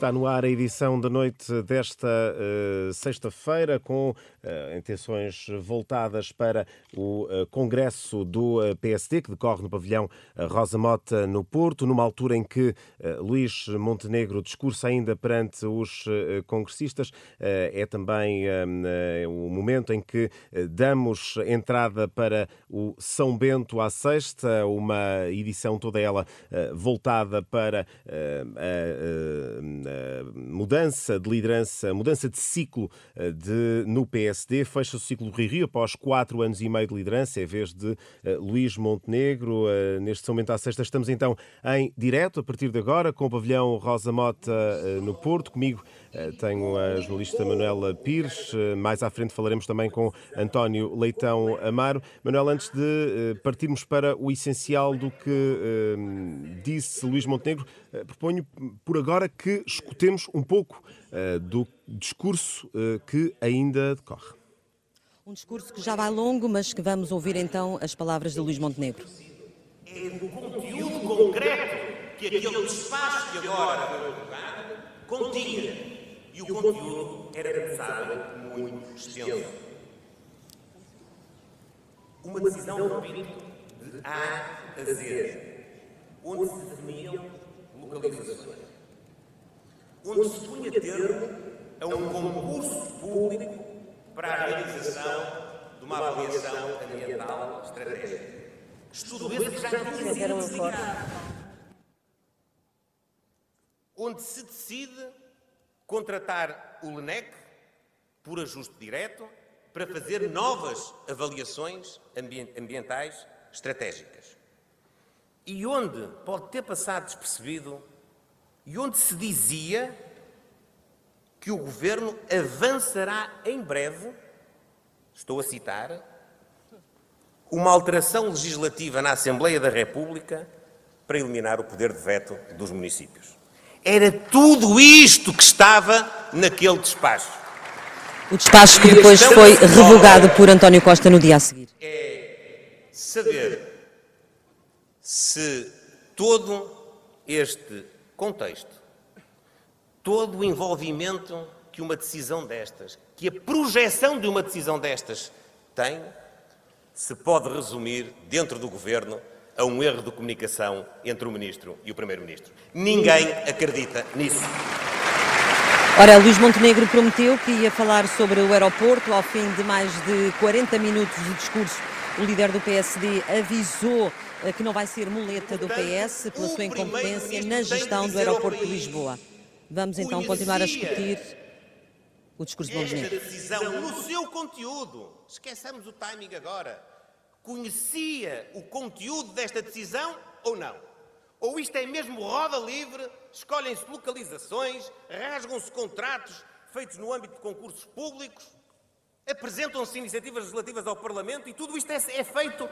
Está no ar a edição da noite desta uh, sexta-feira, com uh, intenções voltadas para o uh, Congresso do PSD, que decorre no pavilhão Rosa Mota, no Porto, numa altura em que Luís Montenegro discursa ainda perante os congressistas. É também o momento em que damos entrada para o São Bento à Sexta, uma edição toda ela voltada para a mudança de liderança, mudança de ciclo eh, de, no PSD. Fecha o ciclo do Rio Rio após quatro anos e meio de liderança, em vez de uh, Luís Montenegro. Uh, neste momento à sexta estamos então em direto, a partir de agora, com o pavilhão Rosa Mota no Porto. Comigo tenho a jornalista Manuela Pires. mais à frente falaremos também com António Leitão Amaro. Manuel, antes de partirmos para o essencial do que disse Luís Montenegro, proponho por agora que escutemos um pouco uh, do discurso uh, que ainda decorre. Um discurso que já vai longo, mas que vamos ouvir então as palavras de Luís Montenegro. É o conteúdo concreto que aquele despacho que agora foi colocado continha. E o conteúdo era pensado muito extenso. Uma decisão, repito, de A a Z, onde se definiam localizações onde se punha termo a um concurso público para a realização de uma avaliação ambiental estratégica. Estudo esse que já tinha sido dedicado. Onde se decide contratar o LENEC por ajuste direto para fazer novas avaliações ambientais estratégicas. E onde pode ter passado despercebido e onde se dizia que o governo avançará em breve, estou a citar, uma alteração legislativa na Assembleia da República para eliminar o poder de veto dos municípios. Era tudo isto que estava naquele despacho. O despacho que depois foi revogado por António Costa no dia a seguir. É saber se todo este contexto, todo o envolvimento que uma decisão destas, que a projeção de uma decisão destas tem, se pode resumir, dentro do governo, a um erro de comunicação entre o Ministro e o Primeiro-Ministro. Ninguém acredita nisso. Ora, Luís Montenegro prometeu que ia falar sobre o aeroporto. Ao fim de mais de 40 minutos de discurso, o líder do PSD avisou que não vai ser muleta do PS pela sua incompetência na gestão do aeroporto de Lisboa. Vamos então continuar a discutir o discurso de Montenegro. Esta decisão no seu conteúdo, esqueçamos o timing agora, conhecia o conteúdo desta decisão ou não? Ou isto é mesmo roda livre, escolhem-se localizações, rasgam-se contratos feitos no âmbito de concursos públicos, apresentam-se iniciativas legislativas ao Parlamento e tudo isto é, é feito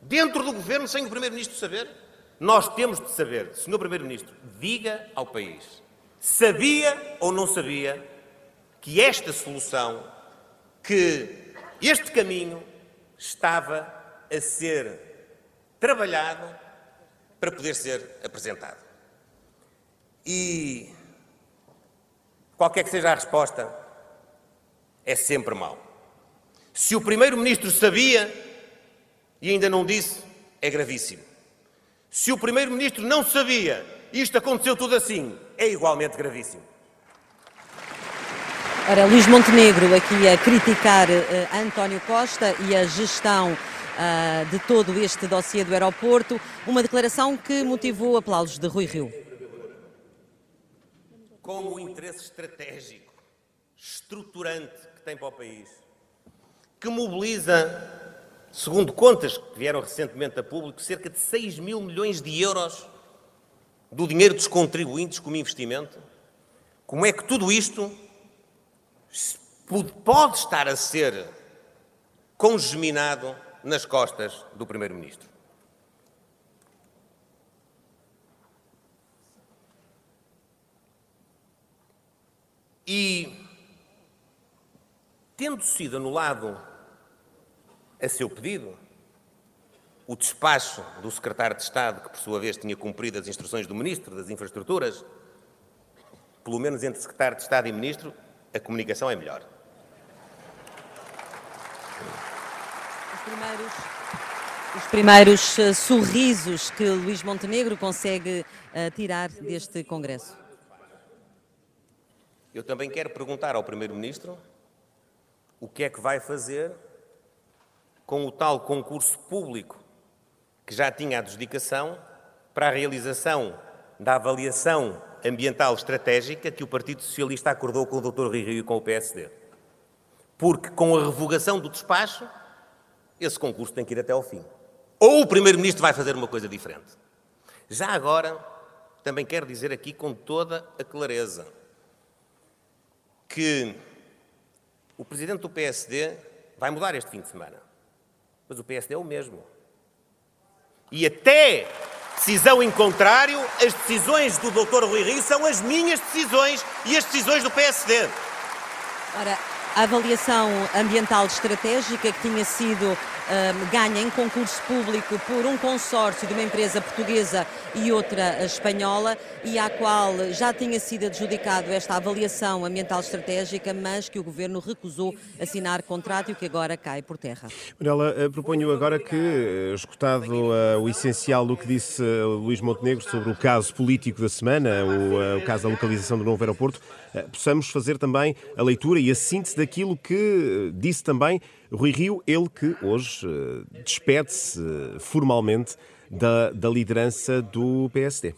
dentro do governo sem o Primeiro-Ministro saber? Nós temos de saber, Sr. Primeiro-Ministro, diga ao país, sabia ou não sabia que esta solução, que este caminho estava a ser trabalhado para poder ser apresentado. E qualquer que seja a resposta, é sempre mau. Se o Primeiro-Ministro sabia e ainda não disse, é gravíssimo. Se o Primeiro-Ministro não sabia e isto aconteceu tudo assim, é igualmente gravíssimo. Ora, Luís Montenegro aqui a criticar uh, António Costa e a gestão uh, de todo este dossiê do aeroporto, uma declaração que motivou aplausos de Rui Rio. Como o interesse estratégico, estruturante que tem para o país, que mobiliza segundo contas que vieram recentemente a público, cerca de 6 mil milhões de euros do dinheiro dos contribuintes como investimento. Como é que tudo isto pode estar a ser congeminado nas costas do Primeiro-Ministro? E, tendo sido anulado a seu pedido. O despacho do secretário de Estado, que por sua vez tinha cumprido as instruções do Ministro das Infraestruturas, pelo menos entre secretário de Estado e ministro, a comunicação é melhor. Os primeiros, os primeiros uh, sorrisos que Luís Montenegro consegue uh, tirar deste Congresso. Eu também quero perguntar ao Primeiro-Ministro o que é que vai fazer com o tal concurso público que já tinha adjudicação para a realização da avaliação ambiental estratégica que o Partido Socialista acordou com o Dr. Rui Rio e com o PSD. Porque com a revogação do despacho, esse concurso tem que ir até ao fim. Ou o Primeiro-Ministro vai fazer uma coisa diferente. Já agora, também quero dizer aqui com toda a clareza que o Presidente do PSD vai mudar este fim de semana. Mas o PSD é o mesmo. E até decisão em contrário, as decisões do Dr. Rui Rio são as minhas decisões e as decisões do PSD. Ora, a avaliação ambiental estratégica que tinha sido ganha em concurso público por um consórcio de uma empresa portuguesa e outra espanhola e à qual já tinha sido adjudicado esta avaliação ambiental estratégica, mas que o governo recusou assinar contrato e que agora cai por terra. Manuela, eh, proponho agora que, eh, escutado uh, o essencial do que disse uh, Luís Montenegro sobre o caso político da semana, o, o caso da localização do novo aeroporto, possamos fazer também a leitura e a síntese daquilo que disse também Rui Rio, ele que hoje uh, despede-se formalmente da, da liderança do PSD.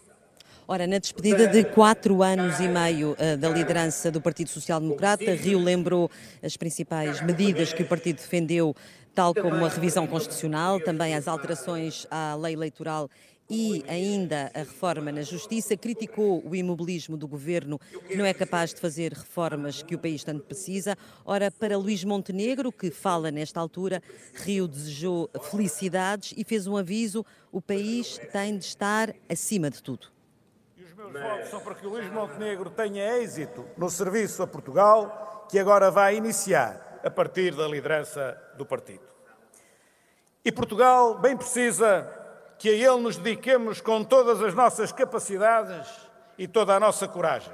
Ora, na despedida de quatro anos e meio uh, da liderança do Partido Social Democrata, Rio lembrou as principais medidas que o partido defendeu, tal como a revisão constitucional, também as alterações à lei eleitoral e ainda a reforma na justiça, criticou o imobilismo do governo, que não é capaz de fazer reformas que o país tanto precisa. Ora, para Luís Montenegro, que fala nesta altura, Rio desejou felicidades e fez um aviso: o país tem de estar acima de tudo. E os meus votos são para que o Luís Montenegro tenha êxito no serviço a Portugal, que agora vai iniciar a partir da liderança do partido. E Portugal bem precisa que a Ele nos dediquemos com todas as nossas capacidades e toda a nossa coragem.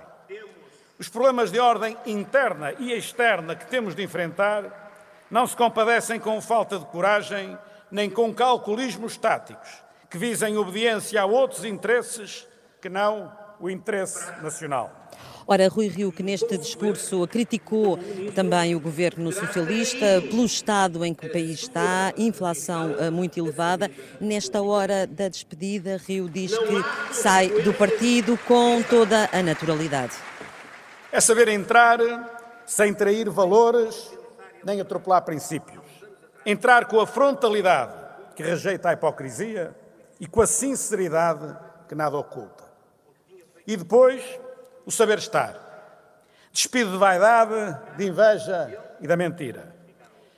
Os problemas de ordem interna e externa que temos de enfrentar não se compadecem com falta de coragem nem com calculismos táticos que visem obediência a outros interesses que não o interesse nacional. Ora, Rui Rio, que neste discurso criticou também o governo socialista pelo estado em que o país está, inflação eh, muito elevada. Nesta hora da despedida, Rio diz que sai do partido com toda a naturalidade. É saber entrar sem trair valores nem atropelar princípios. Entrar com a frontalidade que rejeita a hipocrisia e com a sinceridade que nada oculta. E depois o saber estar. Despido de vaidade, de inveja e da mentira.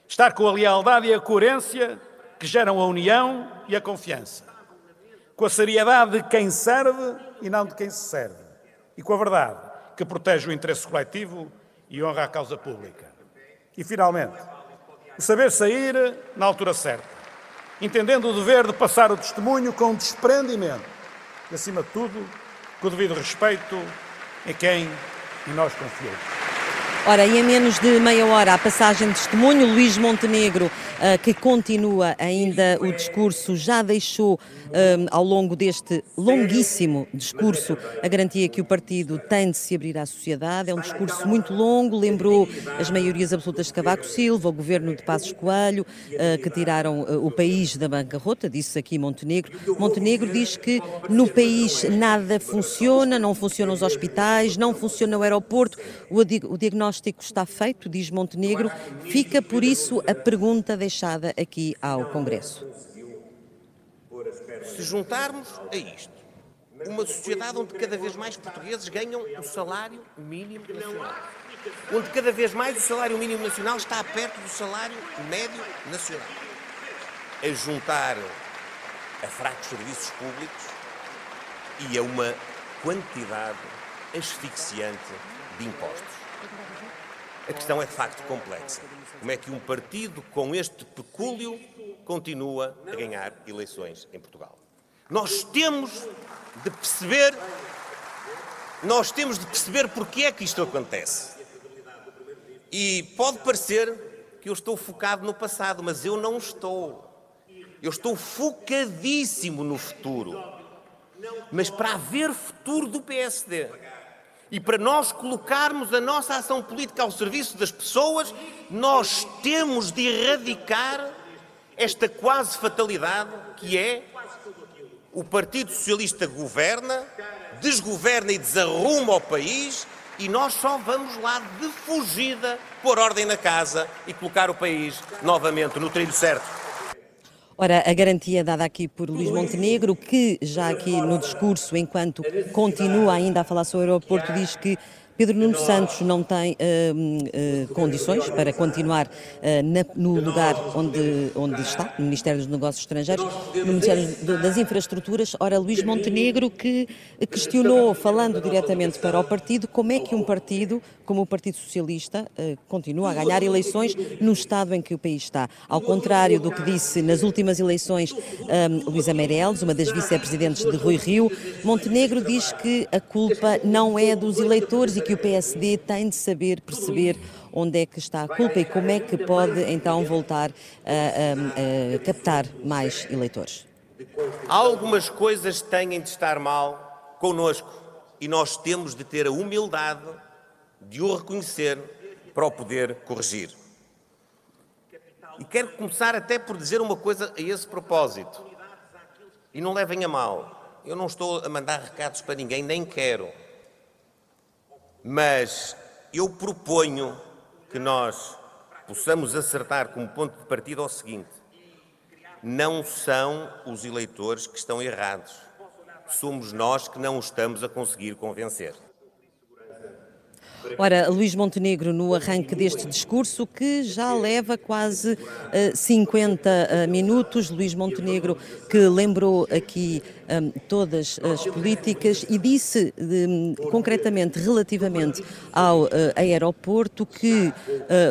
Estar com a lealdade e a coerência que geram a união e a confiança. Com a seriedade de quem serve e não de quem se serve. E com a verdade que protege o interesse coletivo e honra a causa pública. E, finalmente, o saber sair na altura certa, entendendo o dever de passar o testemunho com desprendimento e, acima de tudo, com o devido respeito em quem nós confiamos. Ora, e em menos de meia hora a passagem de testemunho, Luís Montenegro, eh, que continua ainda o discurso, já deixou eh, ao longo deste longuíssimo discurso a garantia que o partido tem de se abrir à sociedade. É um discurso muito longo, lembrou as maiorias absolutas de Cavaco Silva, o governo de Passos Coelho, eh, que tiraram o país da bancarrota, disse aqui Montenegro. Montenegro diz que no país nada funciona, não funcionam os hospitais, não funciona o aeroporto, o diagnóstico diagnóstico está feito, diz Montenegro, fica por isso a pergunta deixada aqui ao Congresso. Se juntarmos a isto, uma sociedade onde cada vez mais portugueses ganham o salário mínimo nacional, onde cada vez mais o salário mínimo nacional está perto do salário médio nacional, a juntar a fracos serviços públicos e a uma quantidade asfixiante de impostos. A questão é de facto complexa. Como é que um partido com este pecúlio continua a ganhar eleições em Portugal? Nós temos de perceber nós temos de perceber porque é que isto acontece. E pode parecer que eu estou focado no passado, mas eu não estou. Eu estou focadíssimo no futuro. Mas para haver futuro do PSD e para nós colocarmos a nossa ação política ao serviço das pessoas, nós temos de erradicar esta quase fatalidade que é o Partido Socialista governa, desgoverna e desarruma o país e nós só vamos lá de fugida pôr ordem na casa e colocar o país novamente no trilho certo. Ora, a garantia dada aqui por Luís Montenegro, que já aqui no discurso, enquanto continua ainda a falar sobre o aeroporto, diz que Pedro Nuno Santos não tem uh, uh, condições para continuar uh, na, no lugar onde, onde está, no Ministério dos Negócios Estrangeiros, no Ministério das Infraestruturas. Ora, Luís Montenegro que questionou, falando diretamente para o partido, como é que um partido como o Partido Socialista continua a ganhar eleições no estado em que o país está. Ao contrário do que disse nas últimas eleições um, Luísa Meireles, uma das vice-presidentes de Rui Rio, Montenegro diz que a culpa não é dos eleitores e que o PSD tem de saber perceber onde é que está a culpa e como é que pode então voltar a, a, a captar mais eleitores. Algumas coisas têm de estar mal connosco e nós temos de ter a humildade de o reconhecer para o poder corrigir. E quero começar até por dizer uma coisa a esse propósito. E não levem a mal. Eu não estou a mandar recados para ninguém, nem quero. Mas eu proponho que nós possamos acertar como ponto de partida ao seguinte: não são os eleitores que estão errados, somos nós que não estamos a conseguir convencer. Ora, Luís Montenegro, no arranque deste discurso, que já leva quase uh, eh, 50 uh, minutos, Luís Montenegro, que lembrou aqui um, todas as políticas e disse de, concretamente relativamente ao uh, aeroporto que uh,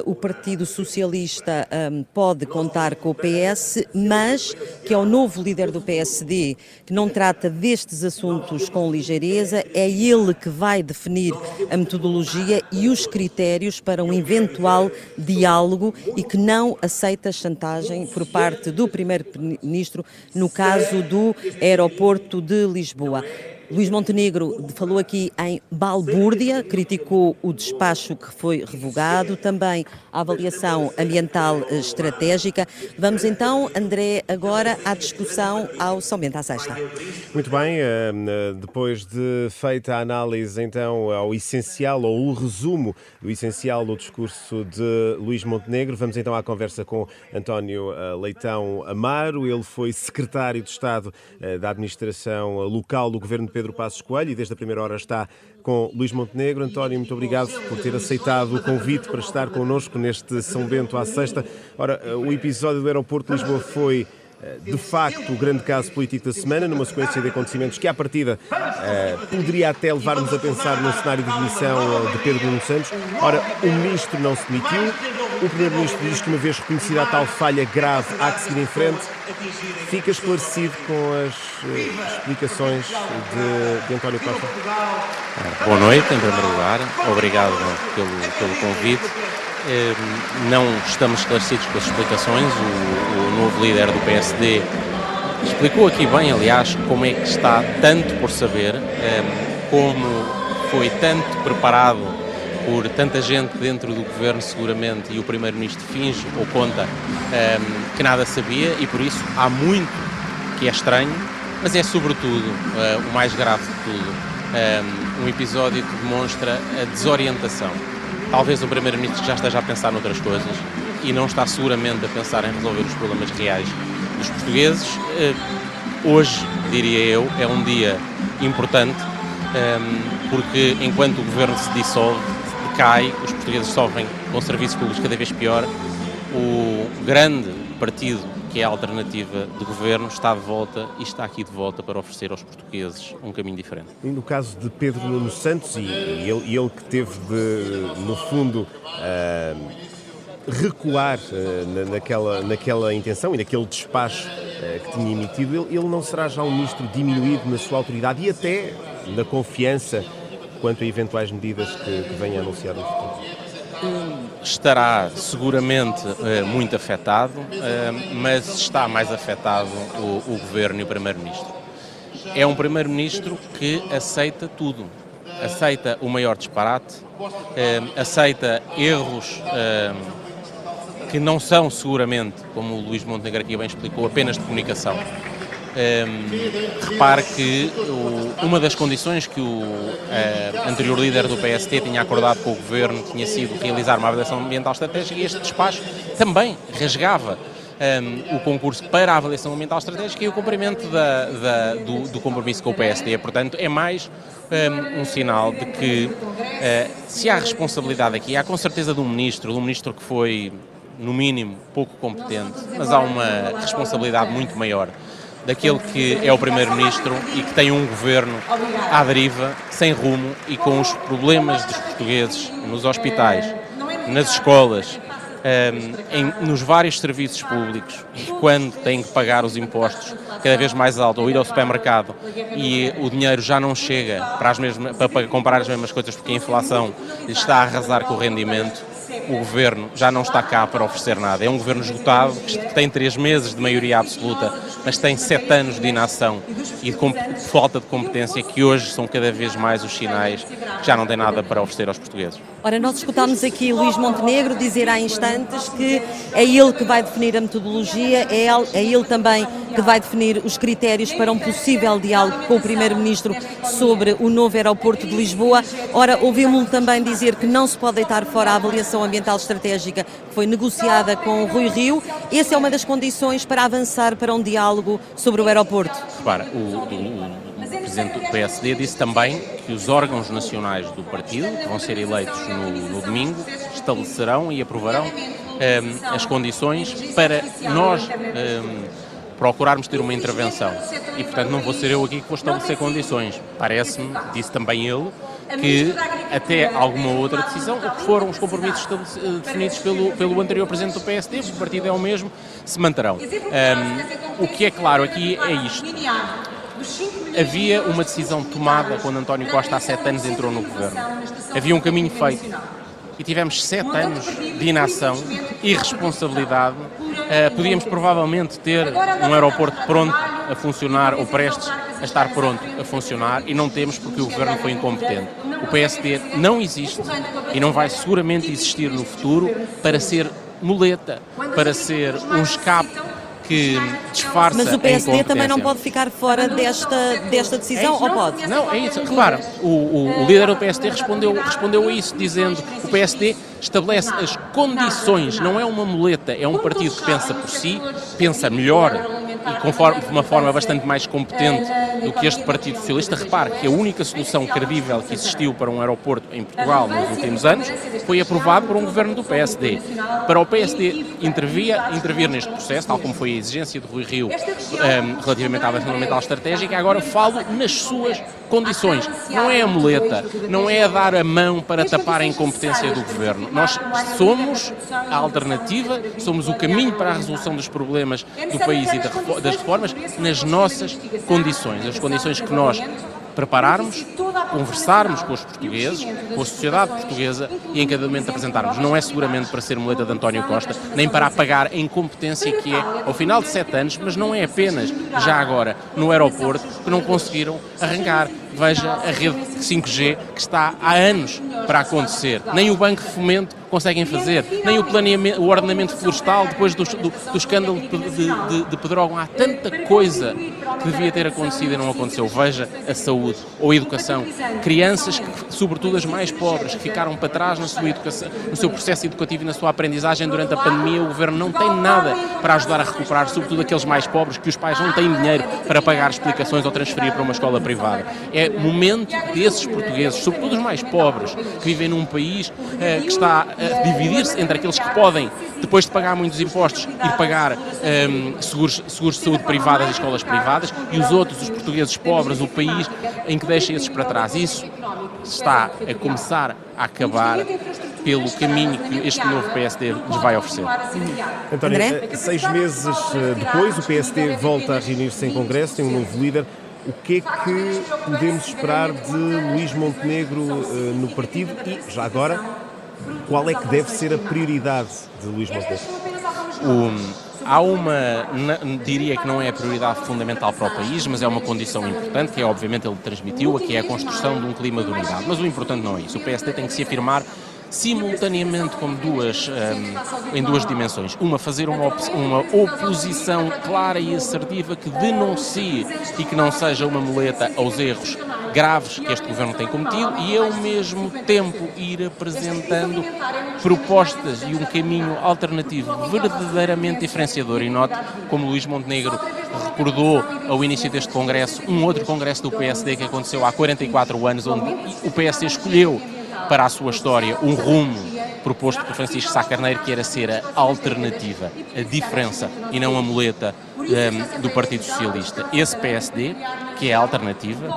o Partido Socialista um, pode contar com o PS, mas que é o novo líder do PSD que não trata destes assuntos com ligeireza, é ele que vai definir a metodologia e os critérios para um eventual diálogo e que não aceita chantagem por parte do Primeiro-Ministro no caso do aeroporto Porto de Lisboa. Luís Montenegro falou aqui em balbúrdia, criticou o despacho que foi revogado, também a avaliação ambiental estratégica. Vamos então, André, agora à discussão ao São Bento à Sexta. Muito bem, eh, depois de feita a análise então ao essencial ou o resumo do essencial do discurso de Luís Montenegro, vamos então à conversa com António eh, Leitão Amaro. Ele foi secretário de Estado eh, da Administração Local do Governo de Pedro Passos Coelho e desde a primeira hora está com Luís Montenegro. António, muito obrigado por ter aceitado o convite para estar connosco neste São Bento à sexta. Ora, o episódio do aeroporto de Lisboa foi eh, de facto o grande caso político da semana, numa sequência de acontecimentos que, à partida, uh, poderia até levar-nos a pensar num cenário de demissão de Pedro Nuno Santos. Ora, o ministro não se demitiu, o Primeiro-Ministro diz que, uma vez reconhecida a tal falha grave, há que seguir em frente. Fica esclarecido com as uh, explicações de, de, António Costa? Boa noite, em primeiro lugar. Obrigado pelo, pelo convite. Eh, não estamos esclarecidos com as explicações. O, o novo líder do PSD explicou aqui bem, aliás, como é que está tanto por saber, eh, como foi tanto preparado por tanta gente dentro do governo, seguramente, e o primeiro-ministro finge ou conta um, ehm, que nada sabia, e por isso há muito que é estranho, mas é sobretudo uh, o mais grave de tudo. Um, ehm, um episódio que demonstra a desorientação. Talvez o primeiro-ministro já esteja a pensar noutras coisas e não está seguramente a pensar em resolver os problemas reais dos portugueses. Uh, hoje, diria eu, é um dia importante um, ehm, porque enquanto o governo se dissolve, cai, os portugueses sofrem com serviços públicos cada vez pior. O grande partido que é a alternativa de governo está de volta e está aqui de volta para oferecer aos portugueses um caminho diferente. E no caso de Pedro Nuno Santos, e, e ele, ele, que teve de, no fundo, uh, recuar uh, naquela, naquela intenção e naquele despacho uh, que tinha emitido, ele, ele não será já um ministro diminuído na sua autoridade e até na confiança quanto a eventuais medidas que, que venha a anunciar no futuro? Estará seguramente uh, muito afetado, uh, mas está mais afetado o, o Governo e o Primeiro-Ministro. É um Primeiro-Ministro que aceita tudo. Aceita o maior disparate, uh, aceita erros que não são seguramente, como o Luís Montenegro aqui bem explicou, apenas de comunicação. Um, repare que o, uma das condições que o uh, anterior líder do PST tinha acordado com o governo tinha sido realizar uma avaliação ambiental estratégica e este despacho também rasgava um, o concurso para a avaliação ambiental estratégica e o cumprimento da, da, do, do, compromisso com o PSD. Portanto, é mais um, um sinal de que uh, se há responsabilidade aqui, há com certeza de um ministro, de um ministro que foi no mínimo, pouco competente, mas há uma responsabilidade muito maior daquele que é o Primeiro-Ministro e que tem um governo à deriva, sem rumo e com os problemas dos portugueses nos hospitais, nas escolas, um, em, nos vários serviços públicos. E quando têm que pagar os impostos cada vez mais alto ou ir ao supermercado e o dinheiro já não chega para, as mesmas, para comprar as mesmas coisas porque a inflação está a arrasar com o rendimento, o governo já não está cá para oferecer nada. É um governo esgotado, que tem três meses de maioria absoluta, mas tem sete anos de inação e de falta de competência que hoje são cada vez mais os sinais que já não tem nada para oferecer aos portugueses. Ora, nós escutámos aqui Luís Montenegro dizer há instantes que é ele que vai definir a metodologia, é ele, é ele também que vai definir os critérios para um possível diálogo com o Primeiro-Ministro sobre o novo aeroporto de Lisboa. Ora, ouvimos-lo também dizer que não se pode deitar fora a avaliação ambiental estratégica que foi negociada com o Rui Rio. Essa é uma das condições para avançar para um diálogo sobre o aeroporto. Repara, o, o, o Presidente do PSD disse também que os órgãos nacionais do partido, que vão ser eleitos no, no domingo, estabelecerão e aprovarão um, ehm, as condições para nós um, ehm, procurarmos ter uma intervenção. E, portanto, não vou ser eu aqui que vou estabelecer condições. Parece-me, disse também ele, que até alguma outra decisão, o que foram os compromissos definidos pelo, pelo anterior Presidente do PSD, o partido é o mesmo, se manterão. Um, o que é claro aqui é isto. Havia uma decisão tomada quando António Costa há sete anos entrou no governo. Havia um caminho feito. E tivemos sete anos de inação, irresponsabilidade. Uh, podíamos provavelmente ter um aeroporto pronto a funcionar ou prestes a estar pronto a funcionar e não temos porque o governo foi incompetente. O PSD não existe e não vai seguramente existir no futuro para ser muleta, para ser um escape que disfarça Mas o PSD também não pode ficar fora desta, desta decisão, é ou pode? Não, é isso. Repara, o, o, o, líder do PSD respondeu, respondeu a isso, dizendo que o PSD estabelece as condições, não é uma muleta, é um partido que pensa por si, pensa melhor conforme, de uma forma bastante mais competente do que este Partido Socialista. Repare que a única solução credível que existiu para um aeroporto em Portugal nos últimos anos foi aprovado por um governo do PSD. Para o PSD intervia, intervir neste processo, tal como foi a exigência de Rui Rio um, ehm, relativamente à Ação Ambiental Estratégica, agora falo nas suas condições. Não é a muleta, não é a dar a mão para tapar a incompetência do governo. Nós somos a alternativa, somos o caminho para a resolução dos problemas do país e das reformas nas nossas condições, as condições que nós prepararmos, conversarmos com os portugueses, com a sociedade portuguesa e em cada momento apresentarmos. Não é seguramente para ser muleta de António Costa, nem para apagar a incompetência que é ao final de sete anos, mas não é apenas já agora no aeroporto que não conseguiram arrancar. Veja a rede 5G que está há anos para acontecer. Nem o Banco de Fomento conseguem fazer, nem o, planeamento, o ordenamento florestal depois do, do, do escândalo de, de, de Pedrógão. Há tanta coisa que devia ter acontecido e não aconteceu. Veja a saúde ou a educação. Crianças, que, sobretudo as mais pobres, que ficaram para trás na sua educação, no seu processo educativo e na sua aprendizagem durante a pandemia, o governo não tem nada para ajudar a recuperar, sobretudo aqueles mais pobres que os pais não têm dinheiro para pagar explicações ou transferir para uma escola privada. É momento desses portugueses, sobretudo os mais pobres, que vivem num país eh, que está dividir-se entre aqueles que podem, depois de pagar muitos impostos, ir pagar um, seguros, seguros de saúde privadas e escolas privadas, e os outros, os portugueses pobres, o país em que deixa esses para trás. Isso está a começar a acabar pelo caminho que este novo PSD nos vai oferecer. António, André? seis meses eh, depois, o PSD volta a reunir-se em Congresso, tem um novo líder. O que é que podemos esperar de Luís Montenegro uh, no partido e, já agora, qual é que deve ser a prioridade de Luís Montenegro? Há uma, diria que não é a prioridade fundamental para o país, mas é uma condição importante, que é obviamente ele transmitiu, que é a construção de um clima de unidade. Mas o importante não é isso. O PSD tem que se afirmar simultaneamente como duas, um, em duas dimensões. Uma, fazer uma, op uma oposição clara e assertiva que denuncie e que não seja uma muleta aos erros graves que este governo tem cometido e, ao mesmo tempo, ir apresentando propostas e um caminho alternativo verdadeiramente diferenciador. E note como Luís Montenegro recordou ao início deste Congresso um outro Congresso do PSD que aconteceu há 44 anos, onde o PSD escolheu para a sua história um rumo proposto por Francisco Sá Carneiro, que era ser a alternativa, a diferença e não a muleta um, do Partido Socialista. Esse PSD, que é a alternativa,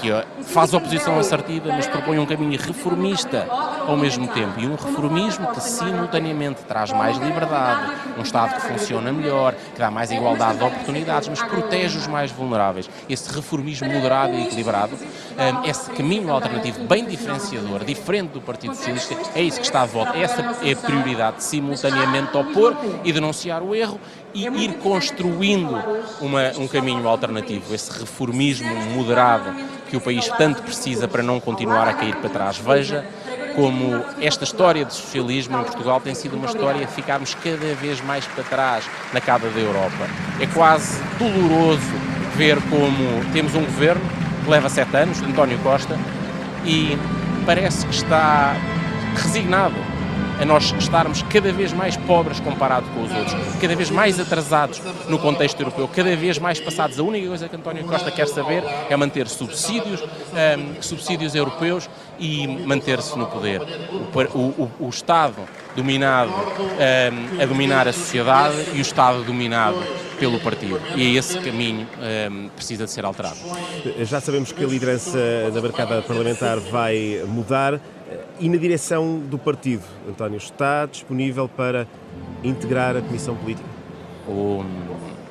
que faz oposição assertiva, mas propõe um caminho reformista ao mesmo tempo. E um reformismo que simultaneamente traz mais liberdade, um Estado que funciona melhor, que dá mais igualdade de oportunidades, mas protege os mais vulneráveis. Esse reformismo moderado e equilibrado, hum, esse caminho alternativo bem diferenciador, diferente do Partido Socialista, é isso que está de volta. Essa é a prioridade, simultaneamente opor e denunciar o erro e ir construindo uma, um caminho alternativo, esse reformismo moderado que o país tanto precisa para não continuar a cair para trás. Veja como esta história de socialismo em Portugal tem sido uma história de ficarmos cada vez mais para trás na cauda da Europa. É quase doloroso ver como temos um governo que leva sete anos, António Costa, e parece que está resignado a nós estarmos cada vez mais pobres comparado com os outros, cada vez mais atrasados no contexto europeu, cada vez mais passados. A única coisa que António Costa quer saber é manter subsídios, um, subsídios europeus e manter-se no poder. O, o, o Estado dominado um, a dominar a sociedade e o Estado dominado pelo partido. E é esse caminho um, precisa de ser alterado. Já sabemos que a liderança da bancada parlamentar vai mudar. E na direção do partido, António, está disponível para integrar a Comissão Política? O,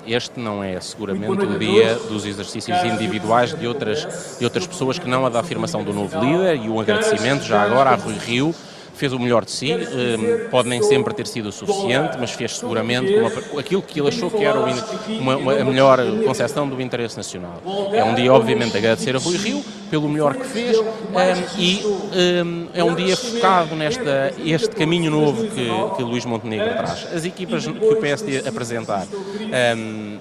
este não é seguramente o dia dos exercícios individuais de outras, de outras pessoas que não a da afirmação do novo líder e um agradecimento já agora a Rui Rio fez o melhor de si, um, pode nem sempre ter sido o suficiente, mas fez seguramente uma, aquilo que ele achou que era uma, uma, a melhor concepção do interesse nacional. É um dia, obviamente, de agradecer a Rui Rio pelo melhor que fez um, e um, é um dia focado nesta este caminho novo que, que Luís Montenegro traz. As equipas que o PSD apresentar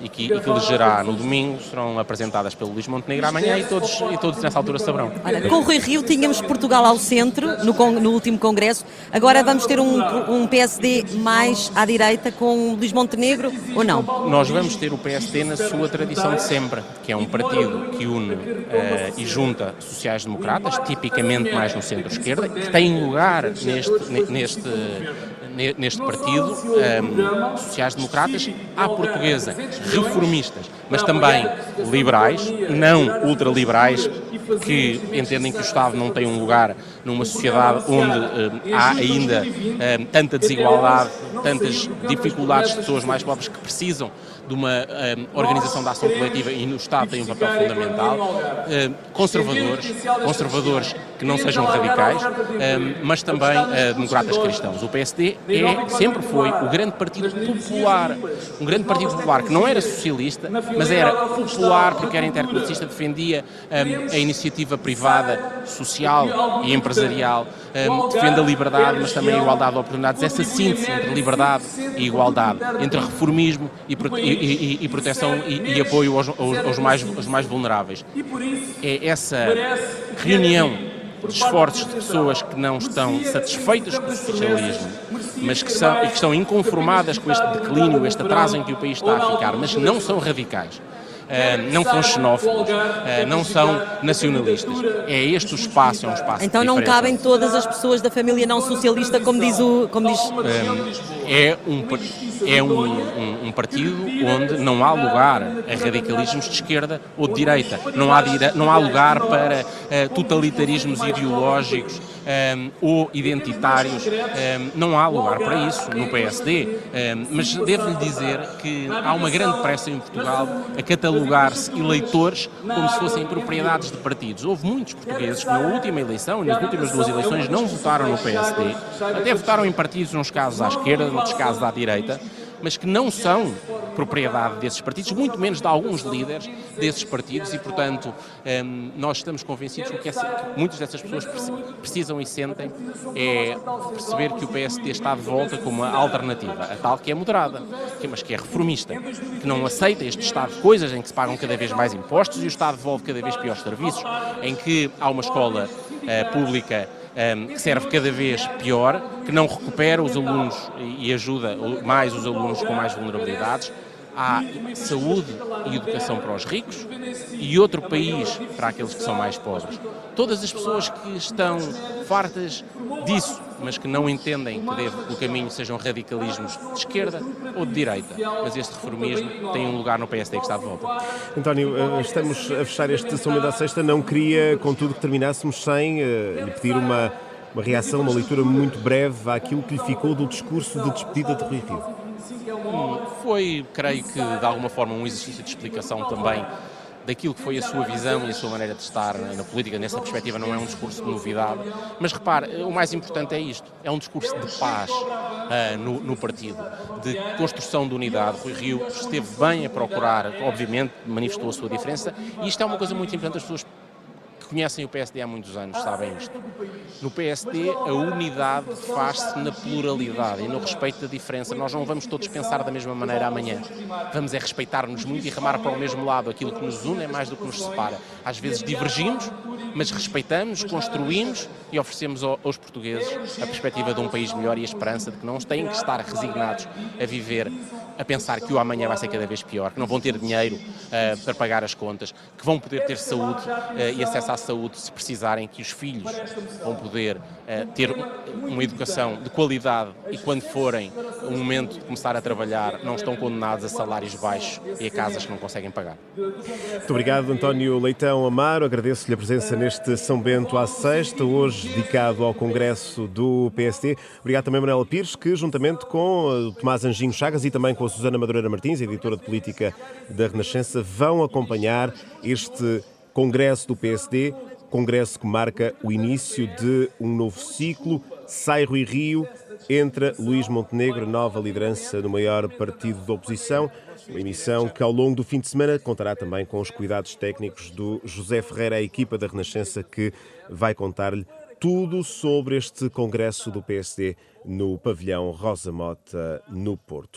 e que, e que elegerá no domingo serão apresentadas pelo Luís Montenegro amanhã e todos, e todos nessa altura saberão. Olha, com o Rui Rio tínhamos Portugal ao centro no, no último congresso Agora vamos ter um, um PSD mais à direita com Luís Montenegro ou não? Nós vamos ter o PSD na sua tradição de sempre, que é um partido que une uh, e junta sociais-democratas, tipicamente mais no centro-esquerda, que tem lugar neste, neste neste partido, um, ehm, sociais-democratas, à portuguesa, reformistas, mas também liberais, não ultraliberais, que entendem que o Estado não tem um lugar numa sociedade onde uh, há ainda uh, tanta desigualdade, tantas dificuldades de pessoas mais pobres que precisam de uma um, organização da ação coletiva e no Estado tem um papel fundamental. Uh, conservadores, conservadores que não sejam radicais, um, mas também uh, democratas cristãos. O PSD é, sempre foi o grande partido popular, um grande partido popular que não era socialista, mas era popular porque era interclassista, defendia um, a iniciativa privada, social e empresarial, defende a liberdade, mas também a igualdade de oportunidades. Essa síntese entre liberdade e igualdade, entre reformismo e, e e, e, proteção e, apoio aos, aos, aos, mais, aos mais vulneráveis. É essa reunião de esforços de pessoas que não estão satisfeitas com o socialismo, mas que são, que estão inconformadas com este declínio, este atraso em que o país está a ficar, mas não são radicais não são xenófobos, eh, não são nacionalistas. É este o espaço, é um espaço Então não cabem todas as pessoas da família não socialista, como diz o... Como diz... Eh, é um, é um, um, um, partido onde não há lugar a radicalismos de esquerda ou de direita, não há, não há lugar para totalitarismos ideológicos um, ou identitários, um, não há lugar para isso no PSD. Um, mas devo-lhe dizer que há uma grande pressa em Portugal a catalogar-se eleitores como se fossem propriedades de partidos. Houve muitos portugueses que na última eleição, nas últimas duas eleições, não votaram no PSD, até votaram em partidos, uns casos à esquerda, noutros casos à direita, mas que não são propriedade desses partidos, muito menos de alguns líderes desses partidos e, portanto, hum, nós estamos convencidos que, muitas dessas pessoas precisam e sentem é perceber que o PSD está de volta como uma alternativa, a tal que é moderada, mas que é reformista, que não aceita este estado de coisas em que se pagam cada vez mais impostos e o Estado devolve cada vez piores serviços, em que há uma escola uh, pública um, que serve cada vez pior, que não recupera os alunos e ajuda mais os alunos com mais vulnerabilidades. Há saúde e educação para os ricos e outro país para aqueles que são mais pobres. Todas as pessoas que estão fartas disso, mas que não entendem que, deve, que o caminho sejam radicalismos de esquerda ou de direita. Mas este reformismo tem um lugar no PSD que está de volta. António, eh, estamos a fechar este São da Sexta. Não queria, contudo, que terminássemos sem uh, lhe pedir uma, uma reação, uma leitura muito breve àquilo que lhe ficou do discurso de despedida de Rui Rio. Hum, foi, creio que, de alguma forma, um exercício de explicação também daquilo que foi a sua visão e a sua maneira de estar na política. Nessa perspectiva, não é um discurso de novidade. Mas repare, o mais importante é isto: é um discurso de paz uh, no, no, partido, de construção de unidade. Rui Rio esteve bem a procurar, obviamente, manifestou a sua diferença, e isto é uma coisa muito importante. As pessoas conhecem o PSD há muitos anos sabem isto. No PSD, a unidade faz-se na pluralidade e no respeito da diferença. Nós não vamos todos pensar da mesma maneira amanhã. Vamos é respeitar-nos muito e remar para o mesmo lado. Aquilo que nos une é mais do que nos separa. Às vezes divergimos, mas respeitamos, construímos e oferecemos aos portugueses a perspectiva de um país melhor e a esperança de que não têm que estar resignados a viver a pensar que o amanhã vai ser cada vez pior, que não vão ter dinheiro uh, para pagar as contas, que vão poder ter saúde uh, e acesso à saúde se precisarem, que os filhos vão poder uh, ter uma educação de qualidade e quando forem o momento de começar a trabalhar não estão condenados a salários baixos e a casas que não conseguem pagar. Muito obrigado, António Leitão Amaro. Agradeço-lhe a presença neste São Bento à Sexta, hoje dedicado ao Congresso do PSD. Obrigado também, Manuela Pires, que juntamente com Tomás Anjinho Chagas e também com a Susana Madureira Martins, editora de política da Renascença, vão acompanhar este Congresso do PSD, congresso que marca o início de um novo ciclo. Sai Rui Rio, entra Luís Montenegro, nova liderança no maior partido da oposição. Uma emissão que ao longo do fim de semana contará também com os cuidados técnicos do José Ferreira, a equipa da Renascença que vai contar-lhe tudo sobre este congresso do PSD no pavilhão Rosa Mota, no Porto.